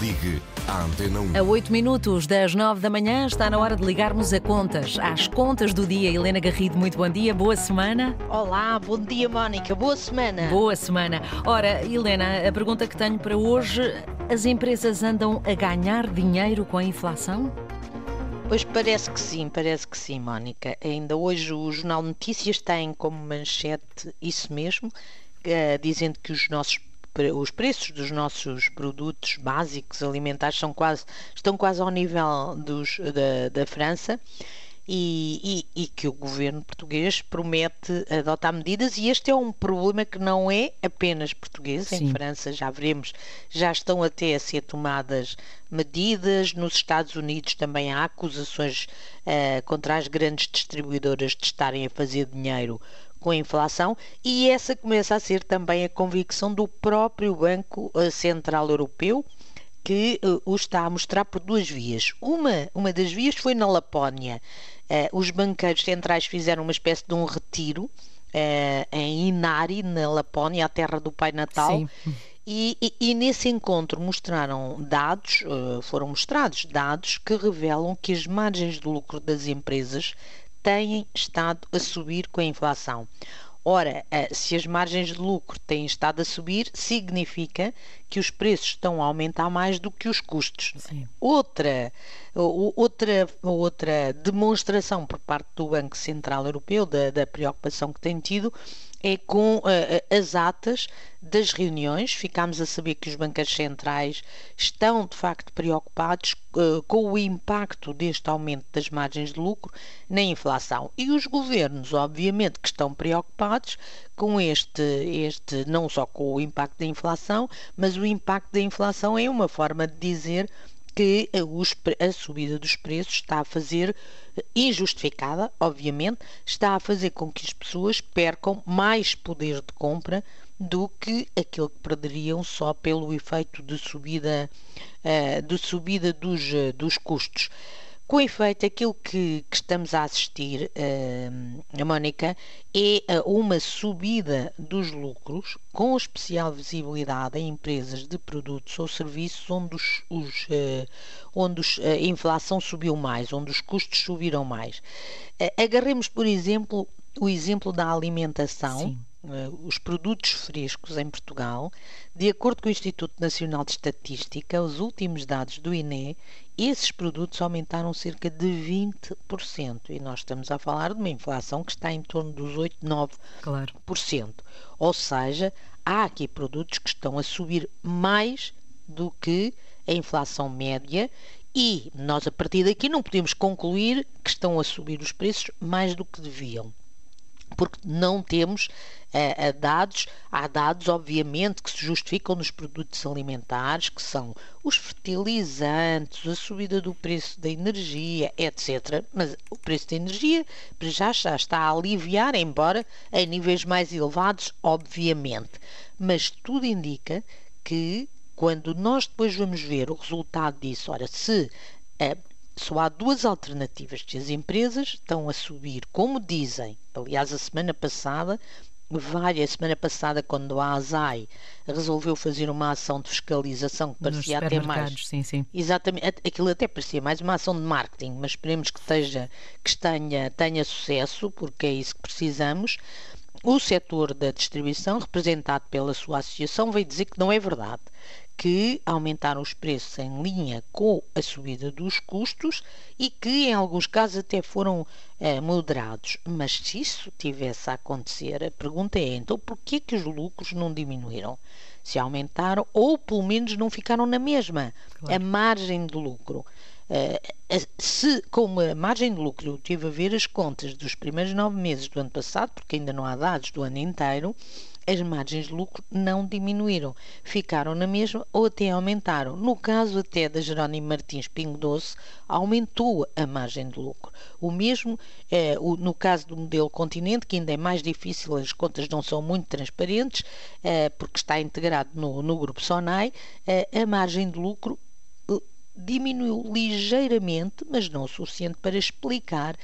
Ligue à Antena 1. A 8 minutos das 9 da manhã está na hora de ligarmos a contas. Às contas do dia, Helena Garrido, muito bom dia, boa semana. Olá, bom dia Mónica, boa semana. Boa semana. Ora, Helena, a pergunta que tenho para hoje: as empresas andam a ganhar dinheiro com a inflação? Pois parece que sim, parece que sim, Mónica. Ainda hoje o Jornal Notícias tem como manchete isso mesmo, eh, dizendo que os nossos os preços dos nossos produtos básicos alimentares são quase, estão quase ao nível dos, da, da França. E, e, e, que o governo português promete adotar medidas, e este é um problema que não é apenas português. Sim. Em França já veremos, já estão até a ser tomadas medidas. Nos Estados Unidos também há acusações uh, contra as grandes distribuidoras de estarem a fazer dinheiro com a inflação e essa começa a ser também a convicção do próprio Banco eh, Central Europeu que uh, o está a mostrar por duas vias. Uma, uma das vias foi na Lapónia. Uh, os banqueiros centrais fizeram uma espécie de um retiro uh, em Inari, na Lapónia, a terra do Pai Natal. E, e, e, nesse encontro mostraram dados, foram mostrados dados que revelam que as margens de lucro das empresas têm estado a subir com a inflação. Ora, eh, se as margens de lucro têm estado a subir, significa que os preços estão a aumentar mais do que os custos. Sim. Outra, outra, outra demonstração por parte do Banco Central Europeu da, da preocupação que tem tido é com uh, as atas das reuniões. Ficámos a saber que os bancos centrais estão de facto preocupados uh, com o impacto deste aumento das margens de lucro na inflação. E os governos, obviamente, que estão preocupados com este, este não só com o impacto da inflação, mas o impacto da inflação é uma forma de dizer que a subida dos preços está a fazer, injustificada, obviamente, está a fazer com que as pessoas percam mais poder de compra do que aquilo que perderiam só pelo efeito de subida, uh, de subida dos, dos custos. Com efeito, aquilo que, que estamos a assistir, uh, a Mónica, é uma subida dos lucros com especial visibilidade em empresas de produtos ou serviços onde, os, os uh, onde os, a inflação subiu mais, onde os custos subiram mais. Uh, agarremos, por exemplo, o exemplo da alimentação. Sim os produtos frescos em Portugal, de acordo com o Instituto Nacional de Estatística, os últimos dados do INE, esses produtos aumentaram cerca de 20%. E nós estamos a falar de uma inflação que está em torno dos 8, 9%. Claro. Ou seja, há aqui produtos que estão a subir mais do que a inflação média e nós, a partir daqui, não podemos concluir que estão a subir os preços mais do que deviam porque não temos uh, dados, há dados obviamente que se justificam nos produtos alimentares, que são os fertilizantes, a subida do preço da energia, etc. Mas o preço da energia já, está a aliviar, embora em níveis mais elevados, obviamente. Mas tudo indica que quando nós depois vamos ver o resultado disso, ora, se uh, só há duas alternativas que as empresas estão a subir, como dizem. Aliás, a semana passada, várias, a semana passada, quando a ASAI resolveu fazer uma ação de fiscalização que parecia até mais. Sim, sim. Exatamente, aquilo até parecia mais uma ação de marketing, mas esperemos que, esteja, que tenha, tenha sucesso, porque é isso que precisamos. O setor da distribuição, representado pela sua associação, veio dizer que não é verdade que aumentaram os preços em linha com a subida dos custos e que em alguns casos até foram eh, moderados. Mas se isso tivesse a acontecer, a pergunta é então por que que os lucros não diminuíram? Se aumentaram ou pelo menos não ficaram na mesma, claro. a margem de lucro. Uh, se, como a margem de lucro, tive a ver as contas dos primeiros nove meses do ano passado, porque ainda não há dados do ano inteiro, as margens de lucro não diminuíram, ficaram na mesma ou até aumentaram. No caso até da Jerónimo Martins Pingo Doce, aumentou a margem de lucro. O mesmo eh, o, no caso do modelo Continente, que ainda é mais difícil, as contas não são muito transparentes, eh, porque está integrado no, no grupo SONAI, eh, a margem de lucro eh, diminuiu ligeiramente, mas não o suficiente para explicar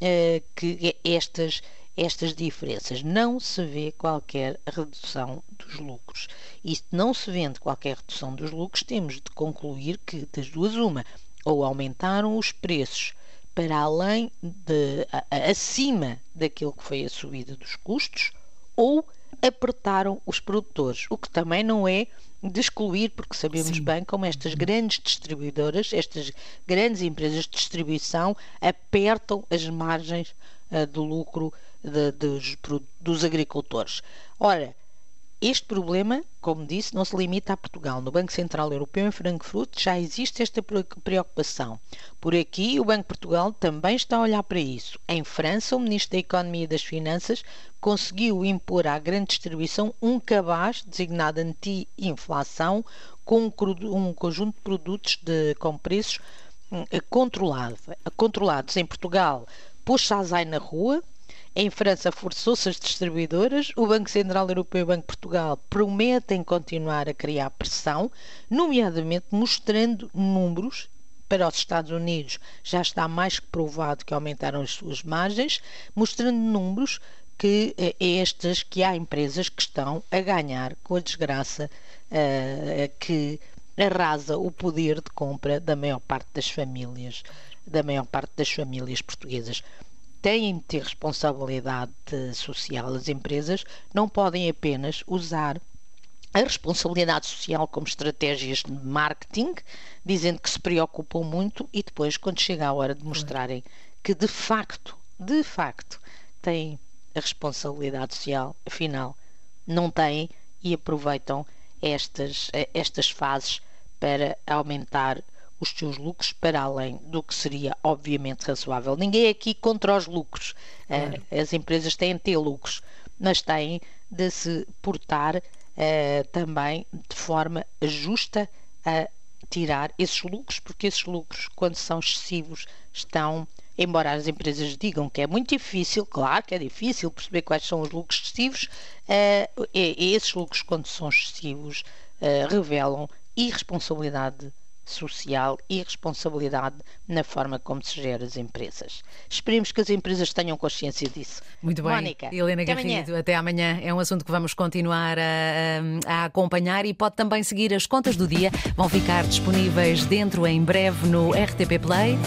eh, que estas estas diferenças. Não se vê qualquer redução dos lucros. E não se vende qualquer redução dos lucros, temos de concluir que, das duas, uma, ou aumentaram os preços para além de acima daquilo que foi a subida dos custos, ou apertaram os produtores, o que também não é de excluir, porque sabemos Sim. bem como estas grandes distribuidoras, estas grandes empresas de distribuição apertam as margens uh, do lucro de, dos, dos agricultores. Ora, este problema, como disse, não se limita a Portugal. No Banco Central Europeu, em Frankfurt, já existe esta preocupação. Por aqui, o Banco de Portugal também está a olhar para isso. Em França, o Ministro da Economia e das Finanças conseguiu impor à grande distribuição um cabaz designado anti-inflação com um conjunto de produtos de, com preços hum, controlado, controlados. Em Portugal, pôs-se na rua, em França, forçou-se as distribuidoras. O Banco Central Europeu e o Banco de Portugal prometem continuar a criar pressão, nomeadamente mostrando números para os Estados Unidos já está mais que provado que aumentaram as suas margens, mostrando números que é estas que há empresas que estão a ganhar com a desgraça uh, que arrasa o poder de compra da maior parte das famílias, da maior parte das famílias portuguesas têm de ter responsabilidade social. As empresas não podem apenas usar a responsabilidade social como estratégias de marketing, dizendo que se preocupam muito e depois, quando chega a hora de mostrarem que de facto, de facto, têm a responsabilidade social, afinal, não têm e aproveitam estas, estas fases para aumentar os seus lucros para além do que seria obviamente razoável. Ninguém é aqui contra os lucros. Claro. Uh, as empresas têm de ter lucros, mas têm de se portar uh, também de forma justa a tirar esses lucros, porque esses lucros, quando são excessivos, estão. Embora as empresas digam que é muito difícil, claro que é difícil perceber quais são os lucros excessivos, uh, e, e esses lucros, quando são excessivos, revelam irresponsabilidade social e responsabilidade na forma como se gera as empresas. Esperemos que as empresas tenham consciência disso. Muito bem. Mónica, Helena até Garrido, amanhã. até amanhã. É um assunto que vamos continuar a, a, acompanhar e pode também seguir as contas do dia. Vão ficar disponíveis dentro em breve no RTP Play.